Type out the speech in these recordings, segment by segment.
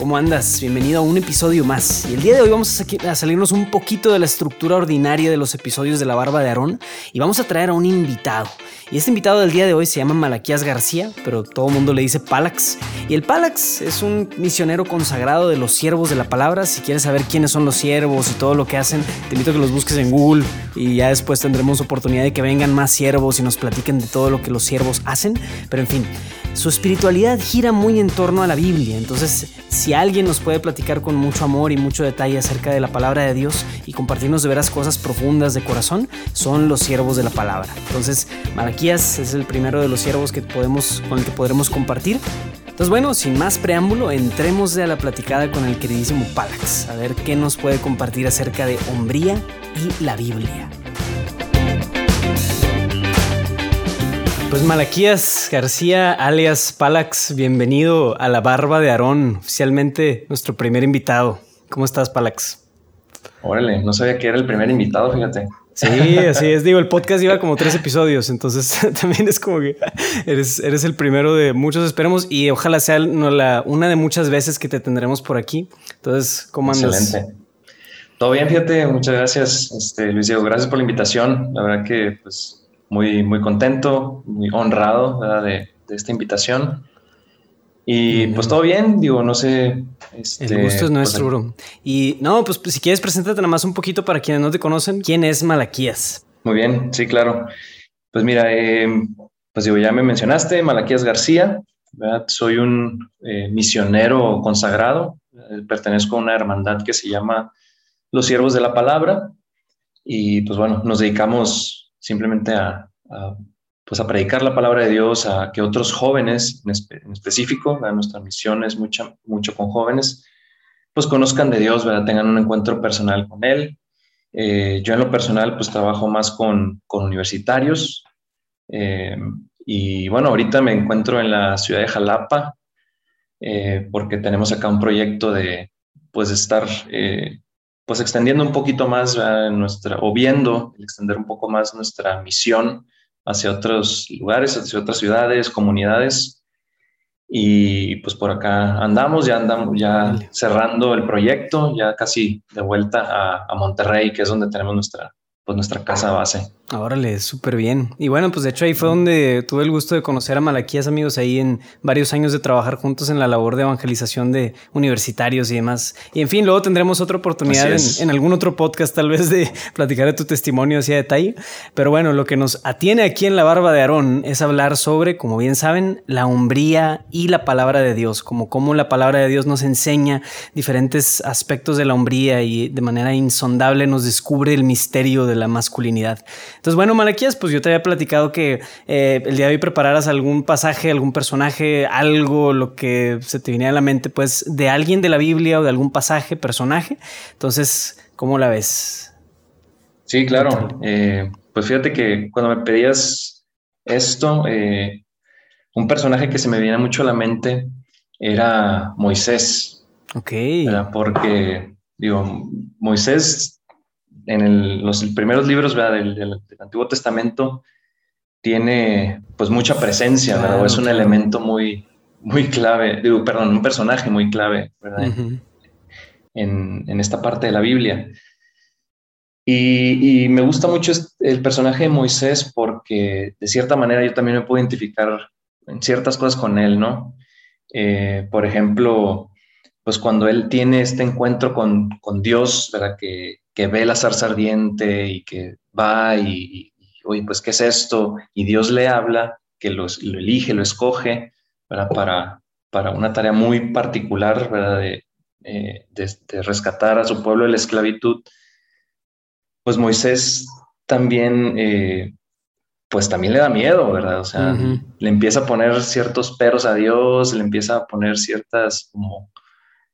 ¿cómo andas? Bienvenido a un episodio más. Y el día de hoy vamos a, salirnos un poquito de la estructura ordinaria de los episodios de La Barba de Aarón y vamos a traer a un invitado. Y este invitado del día de hoy se llama Malaquías García, pero todo el mundo le dice Palax. Y el Palax es un misionero consagrado de los siervos de la palabra. Si quieres saber quiénes son los siervos y todo lo que hacen, te invito a que los busques en Google y ya después tendremos oportunidad de que vengan más siervos y nos platiquen de todo lo que los siervos hacen. Pero en fin, su espiritualidad gira muy en torno a la Biblia. Entonces, si alguien nos puede platicar con mucho amor y mucho detalle acerca de la palabra de Dios y compartirnos de veras cosas profundas de corazón, son los siervos de la palabra. Entonces, Malaquías es el primero de los siervos que podemos, con el que podremos compartir. Entonces, bueno, sin más preámbulo, entremos a la platicada con el queridísimo Palax, a ver qué nos puede compartir acerca de hombría y la Biblia. Pues Malaquías García, alias Palax, bienvenido a la barba de Aarón, oficialmente nuestro primer invitado. ¿Cómo estás, Palax? Órale, no sabía que era el primer invitado, fíjate. Sí, así es. Digo, el podcast lleva como tres episodios, entonces también es como que eres, eres el primero de muchos, esperemos, y ojalá sea la, una de muchas veces que te tendremos por aquí. Entonces, ¿cómo andas? Excelente. Todo bien, fíjate, muchas gracias, este, Luis Diego, gracias por la invitación. La verdad que, pues, muy, muy contento, muy honrado de, esta invitación. Y pues todo bien, digo, no sé. Este, el gusto es nuestro, pues, bro. Y no, pues, pues, si quieres, preséntate nada más un poquito para quienes no te conocen. ¿Quién es Malaquías? Muy bien, sí, claro. Pues mira, eh, pues digo, ya me mencionaste, Malaquías García, soy un eh, misionero consagrado, eh, pertenezco a una hermandad que se llama Los Siervos de la Palabra y pues bueno, nos dedicamos simplemente a, pues a predicar la palabra de Dios, a que otros jóvenes en, específico, nuestra misión es mucho, mucho con jóvenes, pues conozcan de Dios, ¿verdad? tengan un encuentro personal con Él. Eh, yo en lo personal pues trabajo más con, con universitarios eh, y bueno, ahorita me encuentro en la ciudad de Jalapa eh, porque tenemos acá un proyecto de pues estar pues extendiendo un poquito más nuestra, o viendo, extender un poco más nuestra misión hacia otros lugares, hacia otras ciudades, comunidades. Y pues por acá andamos, ya andamos, ya cerrando el proyecto, ya casi de vuelta a, a Monterrey, que es donde tenemos nuestra, pues nuestra casa base. Órale, súper bien. Y bueno, pues de hecho ahí fue donde tuve el gusto de conocer a Malaquías, amigos, ahí en varios años de trabajar juntos en la labor de evangelización de universitarios y demás. Y en fin, luego tendremos otra oportunidad en, algún otro podcast tal vez de platicar de tu testimonio hacia detalle. Pero bueno, lo que nos atiene aquí en la barba de Aarón es hablar sobre, como bien saben, la hombría y la palabra de Dios, como cómo la palabra de Dios nos enseña diferentes aspectos de la hombría y de manera insondable nos descubre el misterio de la masculinidad. Entonces, bueno, Malaquías, pues yo te había platicado que eh, el día de hoy prepararas algún pasaje, algún personaje, algo, lo que se te viniera a la mente, pues de alguien de la Biblia o de algún pasaje, personaje. Entonces, ¿cómo la ves? Sí, claro. Eh, pues fíjate que cuando me pedías esto, eh, un personaje que se me viene mucho a la mente era Moisés. Ok. Porque, digo, Moisés en los primeros libros del, Antiguo Testamento tiene pues mucha presencia, es un elemento muy, muy clave, digo, perdón, un personaje muy clave, en, esta parte de la Biblia. Y, me gusta mucho el personaje de Moisés porque de cierta manera yo también me puedo identificar en ciertas cosas con él, ¿no? Eh, por ejemplo, pues cuando él tiene este encuentro con, con Dios, ¿verdad? Que, que ve la zarza ardiente y que va y, oye, pues, ¿qué es esto? Y Dios le habla, que lo elige, lo escoge Para, para una tarea muy particular, ¿verdad? Eh, de, rescatar a su pueblo de la esclavitud. Pues Moisés también, eh, pues también le da miedo, ¿verdad? O sea, le empieza a poner ciertos peros a Dios, le empieza a poner ciertas como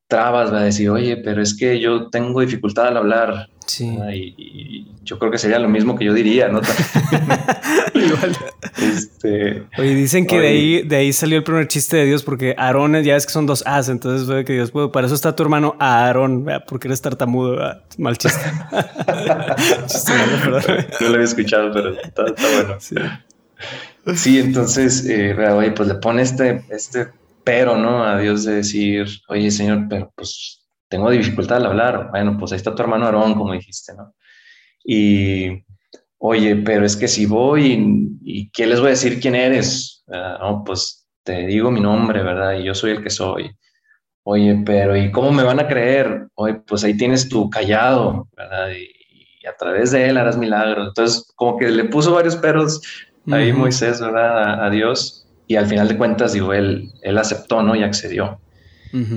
trabas, va a decir, oye, pero es que yo tengo dificultad al hablar, Sí. Y, yo creo que sería lo mismo que yo diría, ¿no? Igual. Este, oye, dicen que de ahí, de ahí salió el primer chiste de Dios, porque Aarón ya ves que son dos As, entonces fue que Dios, bueno, para eso está tu hermano Aarón, porque eres tartamudo, mal chiste. no lo había escuchado, pero está, bueno. Sí. entonces, eh, oye, pues le pone este, este pero, ¿no? A Dios de decir, oye, Señor, pero pues tengo dificultad al hablar. Bueno, pues ahí está tu hermano Aarón, como dijiste, ¿no? Y, oye, pero es que si voy y, ¿qué les voy a decir quién eres? No, pues te digo mi nombre, ¿verdad? Y yo soy el que soy. Oye, pero ¿y cómo me van a creer? Oye, pues ahí tienes tu callado, ¿verdad? Y, a través de él harás milagros. Entonces, como que le puso varios peros ahí Moisés, ¿verdad? A, Dios. Y al final de cuentas, digo, él, él aceptó, ¿no? Y accedió.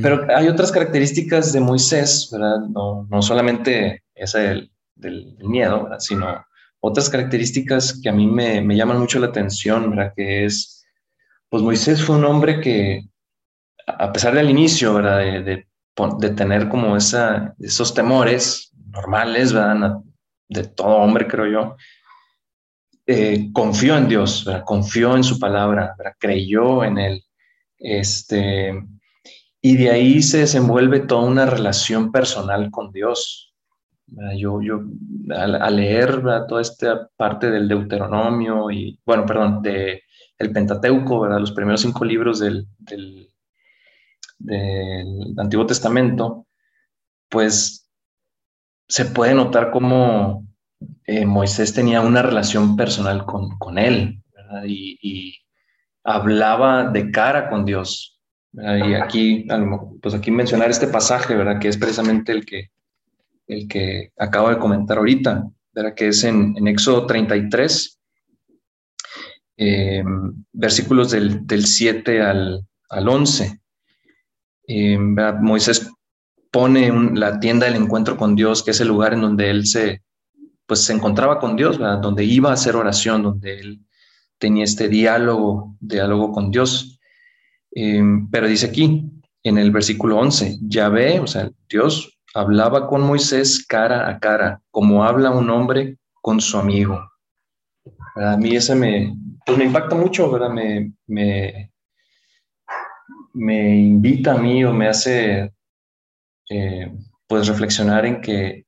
Pero hay otras características de Moisés, ¿verdad? No, no solamente esa del, del miedo, ¿verdad? sino otras características que a mí me, me, llaman mucho la atención, ¿verdad? Que es, pues Moisés fue un hombre que, a pesar del inicio, ¿verdad? De, de, de tener como esa, esos temores normales, ¿verdad? De todo hombre, creo yo, eh, confió en Dios, ¿verdad? confió en su palabra, ¿verdad? creyó en él. Este, y de ahí se desenvuelve toda una relación personal con Dios. Yo, yo al, leer toda esta parte del Deuteronomio y, bueno, perdón, de el Pentateuco, ¿verdad? los primeros cinco libros del, del, Antiguo Testamento, pues se puede notar cómo eh, Moisés tenía una relación personal con, con él y, y, hablaba de cara con Dios. Y aquí, pues aquí mencionar este pasaje, ¿verdad? Que es precisamente el que, el que acabo de comentar ahorita, ¿verdad? Que es en, en Éxodo 33, eh, versículos del, del, 7 al, al 11. Eh, Moisés pone la tienda del encuentro con Dios, que es el lugar en donde él se, pues, se encontraba con Dios, ¿verdad? donde iba a hacer oración, donde él tenía este diálogo, diálogo con Dios. Em, pero dice aquí, en el versículo 11, Yahvé, o sea, Dios hablaba con Moisés cara a cara, como habla un hombre con su amigo. A mí ese me, pues me impacta mucho, ¿verdad? Me, me, me invita a mí o me hace eh, pues reflexionar en que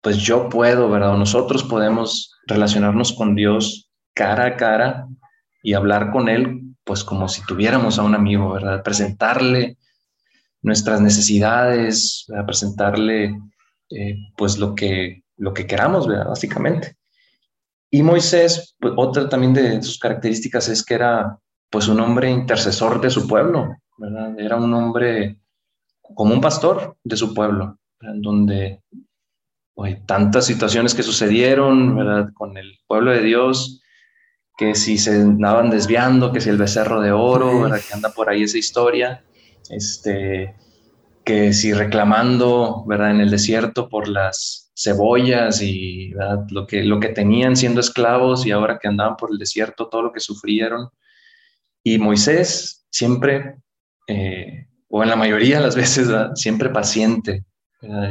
pues yo puedo, ¿verdad? nosotros podemos relacionarnos con Dios cara a cara y hablar con Él pues como si tuviéramos a un amigo, ¿verdad? Presentarle nuestras necesidades, presentarle eh, pues lo que, lo que queramos, ¿verdad? Básicamente. Y Moisés, pues, otra también de sus características es que era pues un hombre intercesor de su pueblo, ¿verdad? Era un hombre como un pastor de su pueblo, en donde tantas situaciones que sucedieron, ¿verdad? Con el pueblo de Dios, que si se andaban desviando, que si el becerro de oro, ¿verdad? que anda por ahí esa historia, este, que si reclamando, ¿verdad? En el desierto por las cebollas y Lo, que, lo que tenían siendo esclavos y ahora que andaban por el desierto, todo lo que sufrieron. Y Moisés siempre, eh, o en la mayoría de las veces, siempre paciente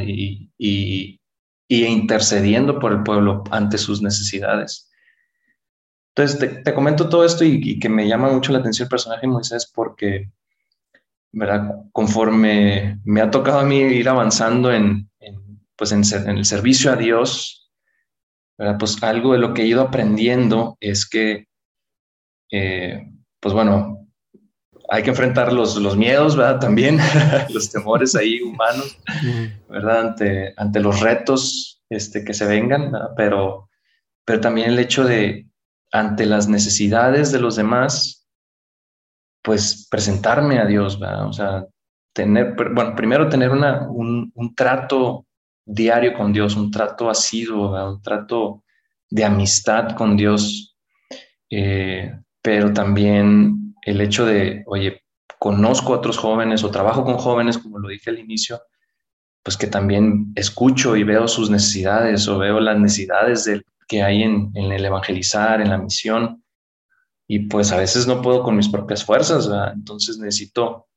y, y, y intercediendo por el pueblo ante sus necesidades. Entonces, te, comento todo esto y, que me llama mucho la atención el personaje de Moisés porque, ¿verdad? Conforme me ha tocado a mí ir avanzando en, pues en, el servicio a Dios, ¿verdad? Pues algo de lo que he ido aprendiendo es que, eh, pues bueno, hay que enfrentar los, los miedos, ¿verdad? También los temores ahí humanos, ¿verdad? Ante, ante los retos este, que se vengan, Pero, pero también el hecho de, ante las necesidades de los demás, pues presentarme a Dios, ¿verdad? O sea, tener, bueno, primero tener una, un, trato diario con Dios, un trato asiduo, un trato de amistad con Dios, eh, pero también el hecho de, oye, conozco a otros jóvenes o trabajo con jóvenes, como lo dije al inicio, pues que también escucho y veo sus necesidades o veo las necesidades que hay en, el evangelizar, en la misión. Y pues a veces no puedo con mis propias fuerzas, entonces necesito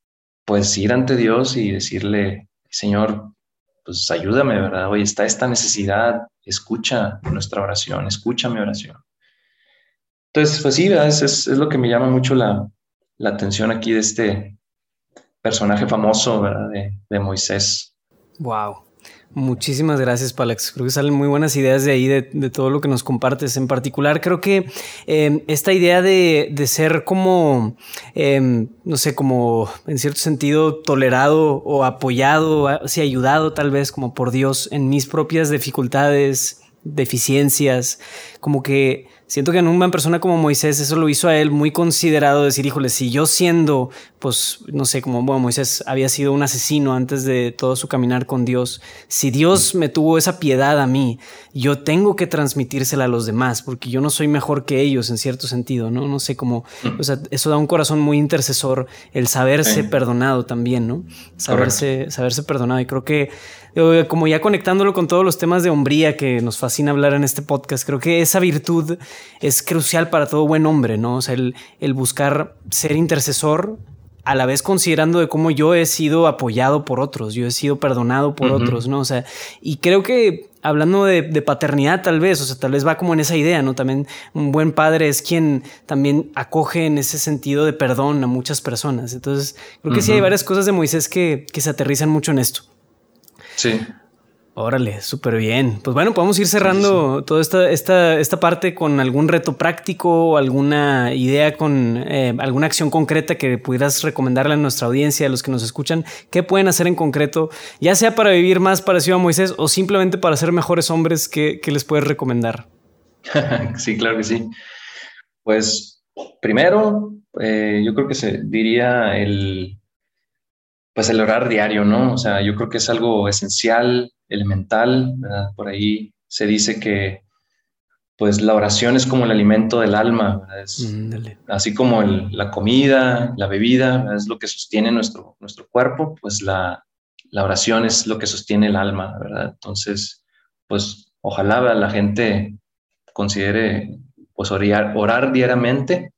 pues ir ante Dios y decirle, Señor, pues ayúdame, ¿verdad? Oye, está esta necesidad, escucha nuestra oración, escucha mi oración. Entonces, pues sí, es, es, lo que me llama mucho la, la, atención aquí de este personaje famoso, ¿verdad? De, de Moisés. Wow. Muchísimas gracias, Palex. Creo que salen muy buenas ideas de ahí, de, todo lo que nos compartes. En particular, creo que em, esta idea de, ser como, em, no sé, como en cierto sentido tolerado o apoyado, así ayudado tal vez como por Dios en mis propias dificultades, deficiencias, como que siento que en una persona como Moisés eso lo hizo a él muy considerado, decir, híjole, si yo siendo, pues, no sé, como bueno, Moisés había sido un asesino antes de todo su caminar con Dios, si Dios me tuvo esa piedad a mí, yo tengo que transmitírsela a los demás, porque yo no soy mejor que ellos en cierto sentido, ¿no? No sé cómo, o sea, eso da un corazón muy intercesor, el saberse perdonado también, ¿no? Saberse, saberse perdonado. Y creo que como ya conectándolo con todos los temas de hombría que nos fascina hablar en este podcast, creo que esa virtud es crucial para todo buen hombre, ¿no? O sea, el, buscar ser intercesor a la vez considerando de cómo yo he sido apoyado por otros, yo he sido perdonado por otros, ¿no? O sea, y creo que hablando de, paternidad tal vez, o sea, tal vez va como en esa idea, ¿no? También un buen padre es quien también acoge en ese sentido de perdón a muchas personas. Entonces, creo que sí hay varias cosas de Moisés que, que se aterrizan mucho en esto. Sí. Órale, súper bien. Pues bueno, podemos ir cerrando toda esta, esta, esta, parte con algún reto práctico o alguna idea con eh, alguna acción concreta que pudieras recomendarle a nuestra audiencia, a los que nos escuchan, qué pueden hacer en concreto, ya sea para vivir más parecido a Moisés o simplemente para ser mejores hombres, ¿qué, les puedes recomendar? sí, claro que sí. Pues primero, eh, yo creo que se diría el, pues el orar diario, ¿no? O sea, yo creo que es algo esencial, elemental, ¿verdad? Por ahí se dice que pues la oración es como el alimento del alma, así como la comida, la bebida, es lo que sostiene nuestro, nuestro cuerpo, pues la, la oración es lo que sostiene el alma, ¿verdad? Entonces, pues ojalá la gente considere pues orar, orar diariamente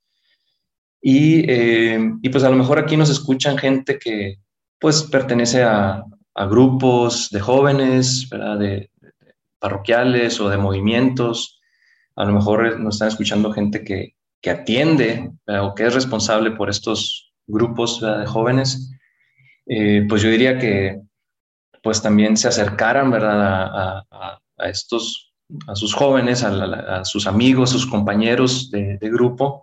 y, eh, y, pues a lo mejor aquí nos escuchan gente que, pues pertenece a, grupos de jóvenes, De, parroquiales o de movimientos. A lo mejor nos están escuchando gente que, atiende o que es responsable por estos grupos de jóvenes. Eh, pues yo diría que pues también se acercaran, ¿verdad? A, estos, a sus jóvenes, a, sus amigos, sus compañeros de grupo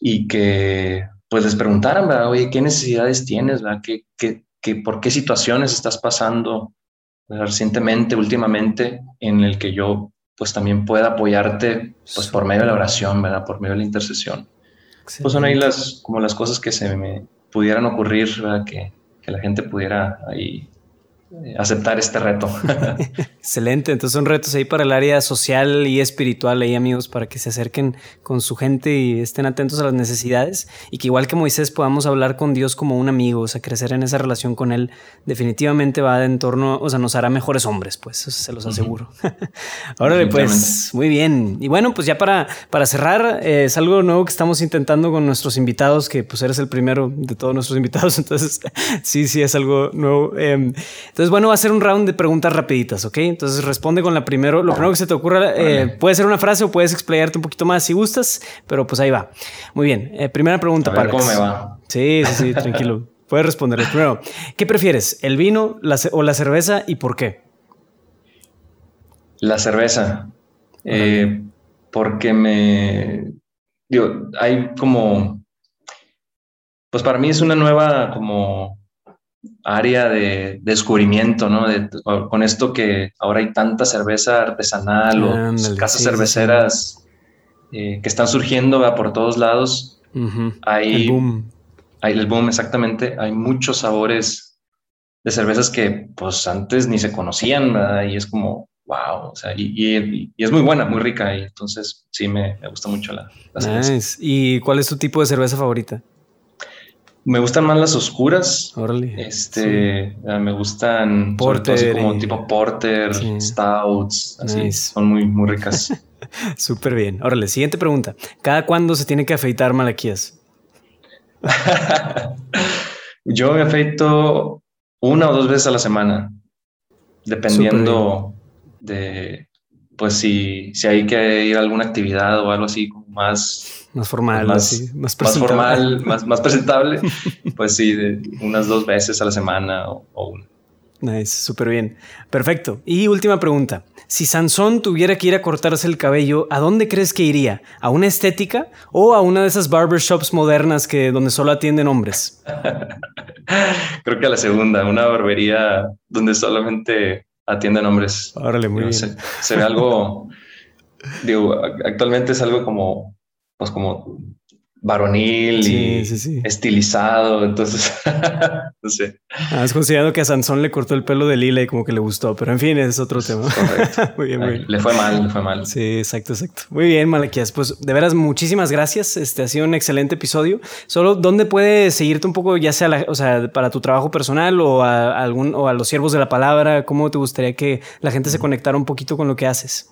y que pues les preguntaran, ¿verdad? Oye, ¿qué necesidades tienes? ¿verdad? ¿Qué, qué, qué, por qué situaciones estás pasando recientemente, últimamente, en el que yo pues también pueda apoyarte pues por medio de la oración, ¿verdad? Por medio de la intercesión. Pues son ahí las, como las cosas que se me pudieran ocurrir, ¿verdad? Que, que la gente pudiera ahí aceptar este reto. Excelente, entonces son retos ahí para el área social y espiritual ahí amigos para que se acerquen con su gente y estén atentos a las necesidades y que igual que Moisés podamos hablar con Dios como un amigo, o sea, crecer en esa relación con él definitivamente va de entorno, o sea, nos hará mejores hombres, pues, eso se los aseguro. Órale, pues, muy bien. Y bueno, pues ya para, para cerrar, eh, es algo nuevo que estamos intentando con nuestros invitados, que pues eres el primero de todos nuestros invitados, entonces sí, sí, es algo nuevo. Em, entonces, bueno, va a ser un round de preguntas rapiditas, ¿ok? Entonces responde con la primera, lo primero que se te ocurra, eh, puede ser una frase o puedes explayarte un poquito más si gustas, pero pues ahí va. Muy bien, eh, primera pregunta para ¿Cómo me va? Sí, sí, sí, tranquilo. Puedes responder. Primero, ¿qué prefieres, el vino o la cerveza y por qué? La cerveza. Eh, porque me... Digo, hay como... Pues para mí es una nueva como área de, descubrimiento, ¿no? con esto que ahora hay tanta cerveza artesanal o casas cerveceras eh, que están surgiendo por todos lados. hay, el boom. Hay el boom, exactamente. Hay muchos sabores de cervezas que pues antes ni se conocían, Y es como, wow, o sea, y, es muy buena, muy rica. Y entonces sí me, gusta mucho la, cerveza. ¿Y cuál es tu tipo de cerveza favorita? Me gustan más las oscuras. Este, me gustan porter, como tipo porter, stouts, así. Son muy, muy ricas. Súper bien. Órale, siguiente pregunta. ¿Cada cuándo se tiene que afeitar Malaquías? Yo me afeito una o dos veces a la semana. dependiendo de, pues si, si hay que ir a alguna actividad o algo así más... Más formal, más, más, formal, más, más presentable, pues sí, de unas dos veces a la semana o, o una. Nice, súper bien. Perfecto. Y última pregunta. Si Sansón tuviera que ir a cortarse el cabello, ¿a dónde crees que iría? ¿A una estética o a una de esas barbershops modernas que donde solo atienden hombres? Creo que a la segunda, una barbería donde solamente atienden hombres. Órale, muy bien. Se, ve algo, digo, actualmente es algo como, pues como varonil y estilizado. Entonces, no sé. Ah, has considerado que a Sansón le cortó el pelo de lila y como que le gustó, pero en fin, es otro tema. muy bien, muy bien. Le fue mal, le fue mal. Sí, exacto, exacto. Muy bien, Malaquías. Pues de veras, muchísimas gracias. Este ha sido un excelente episodio. Solo, ¿dónde puede seguirte un poco, ya sea, o sea, para tu trabajo personal o a algún o a los siervos de la palabra? ¿Cómo te gustaría que la gente se conectara un poquito con lo que haces?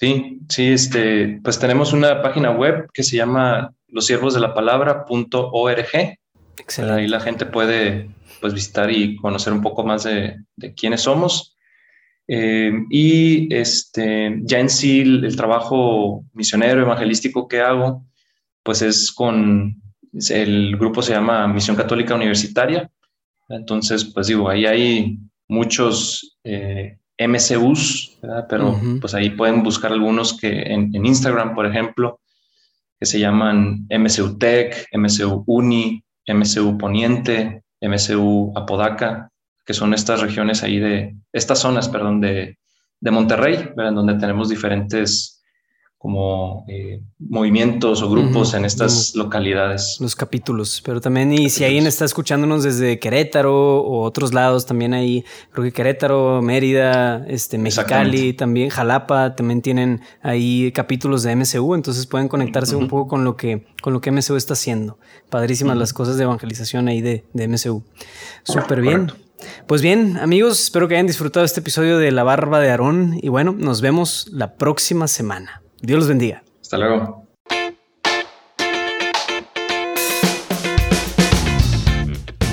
Sí, sí, este, pues tenemos una página web que se llama losiervosdelapalabra.org. Ahí la gente puede pues, visitar y conocer un poco más de, quiénes somos. Eh, y este, ya en sí el, trabajo misionero, evangelístico que hago, pues es con, el grupo se llama Misión Católica Universitaria. Entonces, pues digo, ahí hay muchos eh, MCUs, pero pues ahí pueden buscar algunos que en, en Instagram, por ejemplo, que se llaman MCU Tech, MCU Uni, MCU Poniente, MCU Apodaca, que son estas regiones ahí de, estas zonas, perdón, de, de Monterrey, en donde tenemos diferentes como eh, movimientos o grupos en estas localidades. Los capítulos, pero también, y si alguien está escuchándonos desde Querétaro o otros lados, también ahí, creo que Querétaro, Mérida, este, Mexicali, también Jalapa, también tienen ahí capítulos de MCU, entonces pueden conectarse un poco con lo que, con lo que MCU está haciendo. Padrísimas las cosas de evangelización ahí de, de MCU. Súper bien. Pues bien, amigos, espero que hayan disfrutado este episodio de La Barba de Aarón y bueno, nos vemos la próxima semana. Dios los bendiga. Hasta luego.